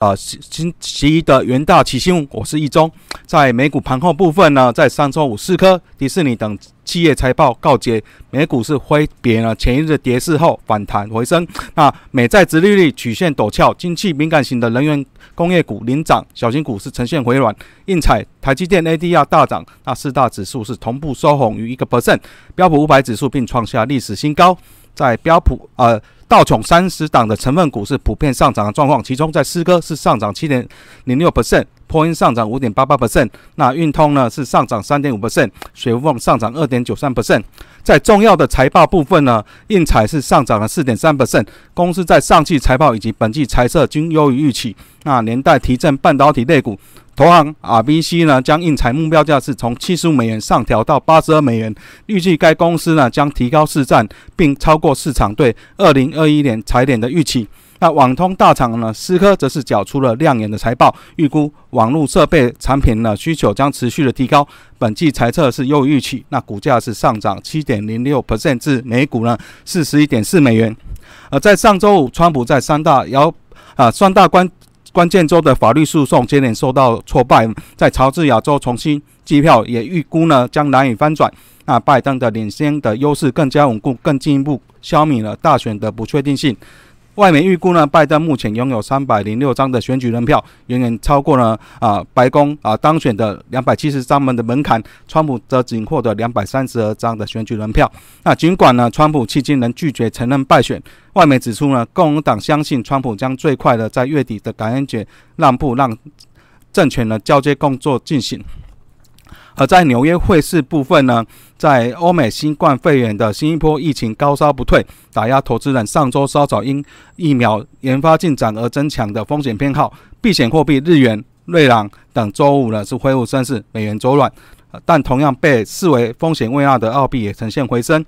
呃，新其一的元大奇新，我是易中。在美股盘后部分呢，在上周五，四科、迪士尼等企业财报告捷，美股是挥别了前一日的跌势后反弹回升。那美债殖利率曲线陡峭，经济敏感型的能源工业股领涨，小型股是呈现回软。应彩、台积电 ADR 大涨，那四大指数是同步收红于一个 percent，标普五百指数并创下历史新高。在标普呃。道琼三十档的成分股是普遍上涨的状况，其中在思科是上涨七点零六 percent，波音上涨五点八八 percent，那运通呢是上涨三点五 percent，雪佛上涨二点九三 percent。在重要的财报部分呢，印彩是上涨了四点三 percent，公司在上季财报以及本季财测均优于预期，那连带提振半导体类股。投行 RBC 呢，将印彩目标价是从七十五美元上调到八十二美元，预计该公司呢将提高市占，并超过市场对二零二一年财年的预期。那网通大厂呢，思科则是缴出了亮眼的财报，预估网络设备产品呢需求将持续的提高，本季财测是优于预期，那股价是上涨七点零六 percent 至每股呢四十一点四美元。而在上周五，川普在三大摇啊三大关。关键州的法律诉讼接连受到挫败，在乔治亚州重新计票也预估呢将难以翻转。那拜登的领先的优势更加稳固，更进一步消弭了大选的不确定性。外媒预估呢，拜登目前拥有三百零六张的选举人票，远远超过了啊白宫啊当选的两百七十三门的门槛。川普则仅获得两百三十二张的选举人票。那尽管呢，川普迄今仍拒绝承认败选，外媒指出呢，共和党相信川普将最快的在月底的感恩节让步，让政权的交接工作进行。而在纽约汇市部分呢，在欧美新冠肺炎的新一波疫情高烧不退，打压投资人上周稍早因疫苗研发进展而增强的风险偏好，避险货币日元、瑞郎等周五呢是恢复升势，美元走软，但同样被视为风险未纳的澳币也呈现回升。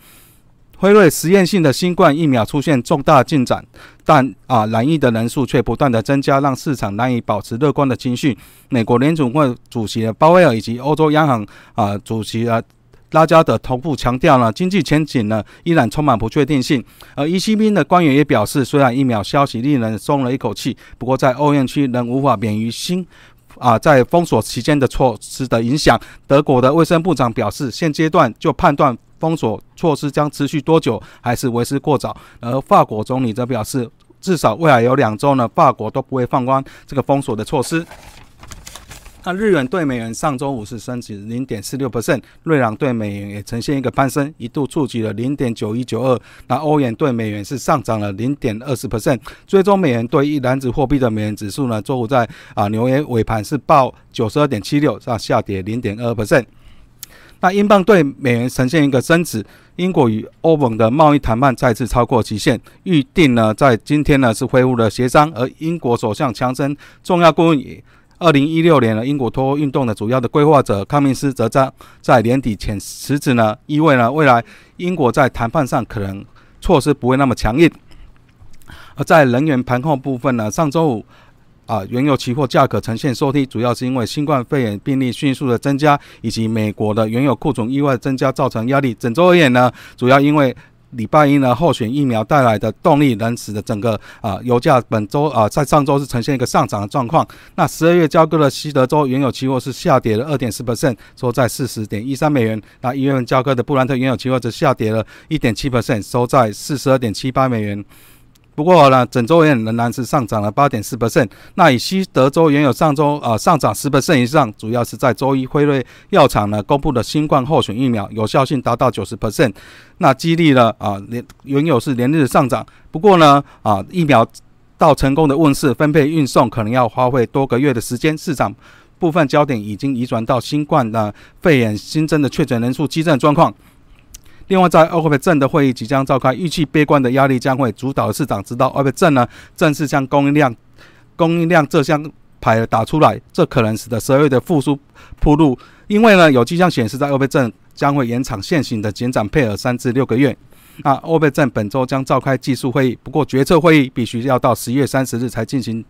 辉瑞实验性的新冠疫苗出现重大进展，但啊，染疫的人数却不断的增加，让市场难以保持乐观的情绪。美国联储会主席鲍威尔以及欧洲央行啊主席啊拉加德同步强调呢，经济前景呢依然充满不确定性。而 ECB 的官员也表示，虽然疫苗消息令人松了一口气，不过在欧元区仍无法免于新啊在封锁期间的措施的影响。德国的卫生部长表示，现阶段就判断。封锁措施将持续多久，还是为时过早？而法国总理则表示，至少未来有两周呢，法国都不会放宽这个封锁的措施。那日元对美元上周五是升值零点四六 percent，瑞郎对美元也呈现一个攀升，一度触及了零点九一九二。那欧元对美元是上涨了零点二十 percent，最终美元对一篮子货币的美元指数呢，周五在啊纽约尾盘是报九十二点七六，下跌零点二 percent。那英镑对美元呈现一个升值，英国与欧盟的贸易谈判再次超过极限，预定呢在今天呢是恢复了协商，而英国首相强生重要顾问，二零一六年的英国脱欧运动的主要的规划者康明斯则在在年底前辞职呢，意味呢未来英国在谈判上可能措施不会那么强硬。而在能源盘后部分呢，上周五。啊，原油期货价格呈现收低，主要是因为新冠肺炎病例迅速的增加，以及美国的原油库存意外增加造成压力。整周而言呢，主要因为礼拜一呢候选疫苗带来的动力，能使得整个啊油价本周啊在上周是呈现一个上涨的状况。那十二月交割的西德州原油期货是下跌了二点四 percent，收在四十点一三美元。那一月份交割的布兰特原油期货则下跌了一点七 percent，收在四十二点七八美元。不过呢，整周也仍然是上涨了八点四 percent。那以西德州原有上周啊上涨十 percent 以上，主要是在周一辉瑞药厂呢公布的新冠候选疫苗有效性达到九十 percent，那激励了啊连原有是连日上涨。不过呢啊疫苗到成功的问世、分配、运送可能要花费多个月的时间，市场部分焦点已经移转到新冠的肺炎新增的确诊人数激增状况。另外，在 OPEC 正的会议即将召开，预期悲观的压力将会主导市场，直到 OPEC 正呢正式将供应量、供应量这项牌打出来，这可能使得十二月的复苏铺路。因为呢，有迹象显示，在 OPEC 正将会延长现行的减产配额三至六个月。那 OPEC 正本周将召开技术会议，不过决策会议必须要到十月三十日才进行。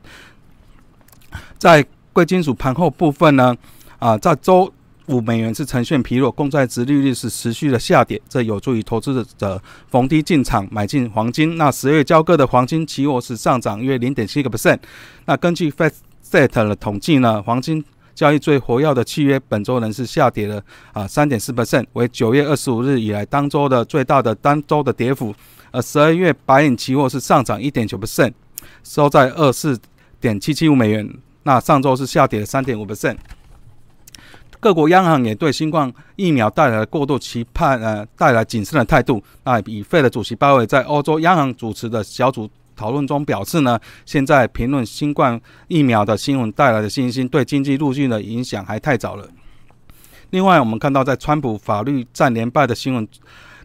在贵金属盘后部分呢，啊，在周。五美元是呈现疲弱，公债殖利率是持续的下跌，这有助于投资者逢低进场买进黄金。那十月交割的黄金期货是上涨约零点七个 percent。那根据 Fed Set 的统计呢，黄金交易最活跃的契约本周仍是下跌了啊三点四 percent，为九月二十五日以来当周的最大的单周的跌幅。而十二月白银期货是上涨一点九 percent，收在二四点七七五美元。那上周是下跌了三点五 percent。各国央行也对新冠疫苗带来过度期盼，呃，带来谨慎的态度。那以费的主席鲍威尔在欧洲央行主持的小组讨论中表示呢，现在评论新冠疫苗的新闻带来的信心对经济路径的影响还太早了。另外，我们看到在川普法律战连败的新闻。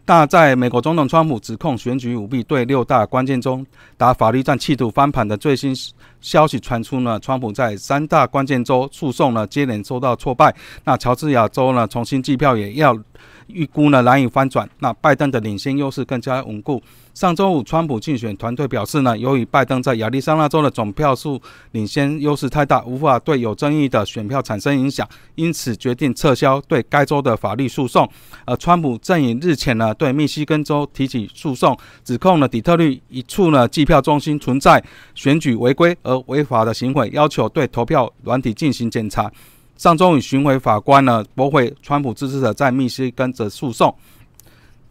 那在美国总统川普指控选举舞弊，对六大关键中打法律战，企图翻盘的最新消息传出呢？川普在三大关键州诉讼呢接连受到挫败。那乔治亚州呢重新计票也要预估呢难以翻转。那拜登的领先优势更加稳固。上周五，川普竞选团队表示呢，由于拜登在亚利桑那州的总票数领先优势太大，无法对有争议的选票产生影响，因此决定撤销对该州的法律诉讼。而川普阵营日前呢，对密西根州提起诉讼，指控了底特律一处呢计票中心存在选举违规而违法的行为，要求对投票软体进行检查。上周五，巡回法官呢驳回川普支持者在密西根的诉讼。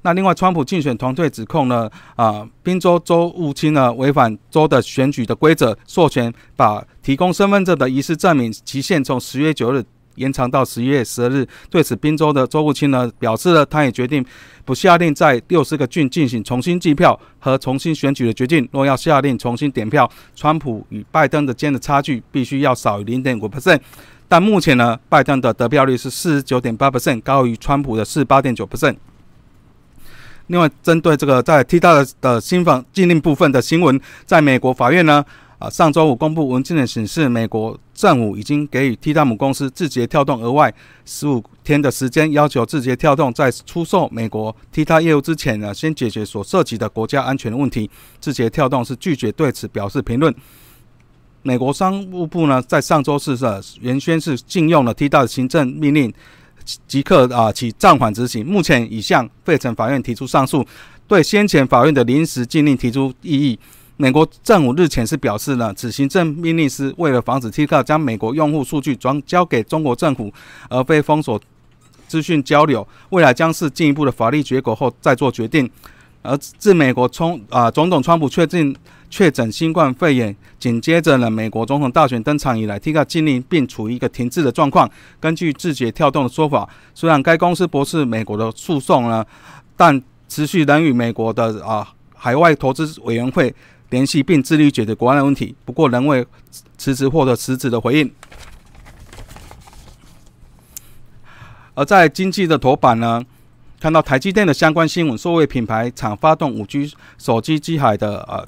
那另外，川普竞选团队指控呢，啊，宾州州务卿呢违反州的选举的规则，授权把提供身份证的遗失证明期限从十月九日延长到十一月十二日。对此，宾州的州务卿呢表示了，他也决定不下令在六十个郡进行重新计票和重新选举的决定。若要下令重新点票，川普与拜登的间的差距必须要少于零点五 percent。但目前呢，拜登的得票率是四十九点八 percent，高于川普的四十八点九 percent。另外，针对这个在 T 大的的新房禁令部分的新闻，在美国法院呢，啊，上周五公布文件的显示，美国政府已经给予 T 大母公司字节跳动额外十五天的时间，要求字节跳动在出售美国 T 大业务之前呢，先解决所涉及的国家安全问题。字节跳动是拒绝对此表示评论。美国商务部呢，在上周四的原宣是禁用了 T 大的行政命令。即刻啊起暂缓执行。目前已向费城法院提出上诉，对先前法院的临时禁令提出异议。美国政府日前是表示呢，此行政命令是为了防止 TikTok 将美国用户数据转交给中国政府，而非封锁资讯交流。未来将是进一步的法律结果后再做决定。而自美国冲啊总统川普确定。确诊新冠肺炎，紧接着呢，美国总统大选登场以来，TikTok 禁令并处于一个停滞的状况。根据字节跳动的说法，虽然该公司驳斥美国的诉讼呢，但持续仍与美国的啊海外投资委员会联系，并致力解决国安的问题。不过，仍未辞职获得实质的回应。而在经济的头版呢，看到台积电的相关新闻，作为品牌厂发动五 G 手机机海的呃。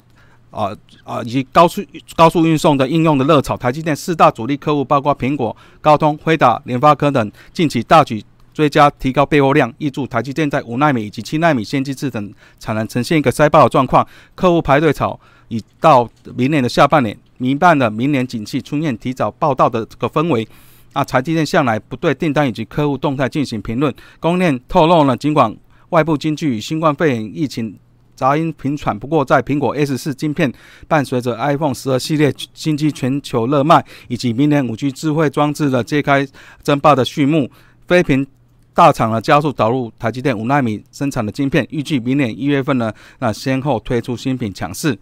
啊啊！以及高速高速运送的应用的热潮，台积电四大主力客户包括苹果、高通、辉达、联发科等，近期大举追加提高备货量，预祝台积电在五纳米以及七纳米先进制等产能呈现一个塞爆的状况。客户排队潮已到明年的下半年，弥漫了明年景气出现提早报道的这个氛围。啊，台积电向来不对订单以及客户动态进行评论。供应链透露呢，尽管外部经济与新冠肺炎疫情。杂音频传，不过在苹果 S 四晶片伴随着 iPhone 十二系列新机全球热卖，以及明年五 G 智慧装置的揭开争霸的序幕，飞屏大厂呢加速导入台积电五纳米生产的晶片，预计明年一月份呢，那先后推出新品强势。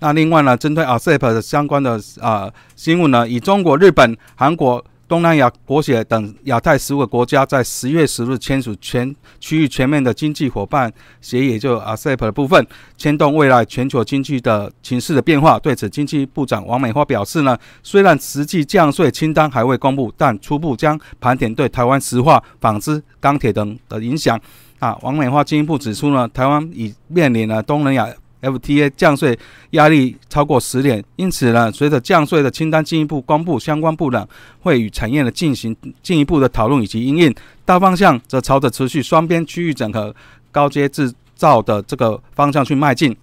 那另外呢，针对 ASEP 的相关的啊新闻呢，以中国、日本、韩国。东南亚国协等亚太十五个国家在十月十日签署全区域全面的经济伙伴协议，也就 ASEP 的部分，牵动未来全球经济的情势的变化。对此，经济部长王美花表示呢，虽然实际降税清单还未公布，但初步将盘点对台湾石化、纺织、钢铁等的影响。啊，王美花进一步指出呢，台湾已面临了东南亚。FTA 降税压力超过十年，因此呢，随着降税的清单进一步公布，相关部呢会与产业的进行进一步的讨论以及应应。大方向则朝着持续双边区域整合、高阶制造的这个方向去迈进。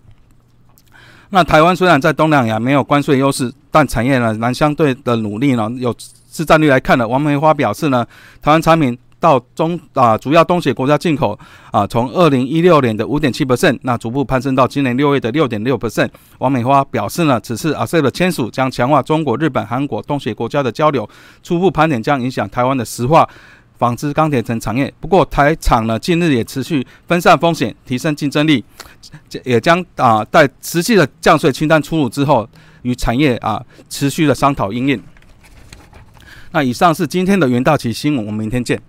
那台湾虽然在东南亚没有关税优势，但产业呢，南相对的努力呢，有市占率来看呢，王梅花表示呢，台湾产品。到中啊，主要东协国家进口啊，从二零一六年的五点七 percent，那逐步攀升到今年六月的六点六 percent。王美花表示呢，此次 ASEP 的签署将强化中国、日本、韩国、东协国家的交流，初步盘点将影响台湾的石化、纺织、钢铁等产业。不过台厂呢，近日也持续分散风险，提升竞争力，也将啊在实际的降税清单出炉之后，与产业啊持续的商讨应应。那以上是今天的元大旗新闻，我们明天见。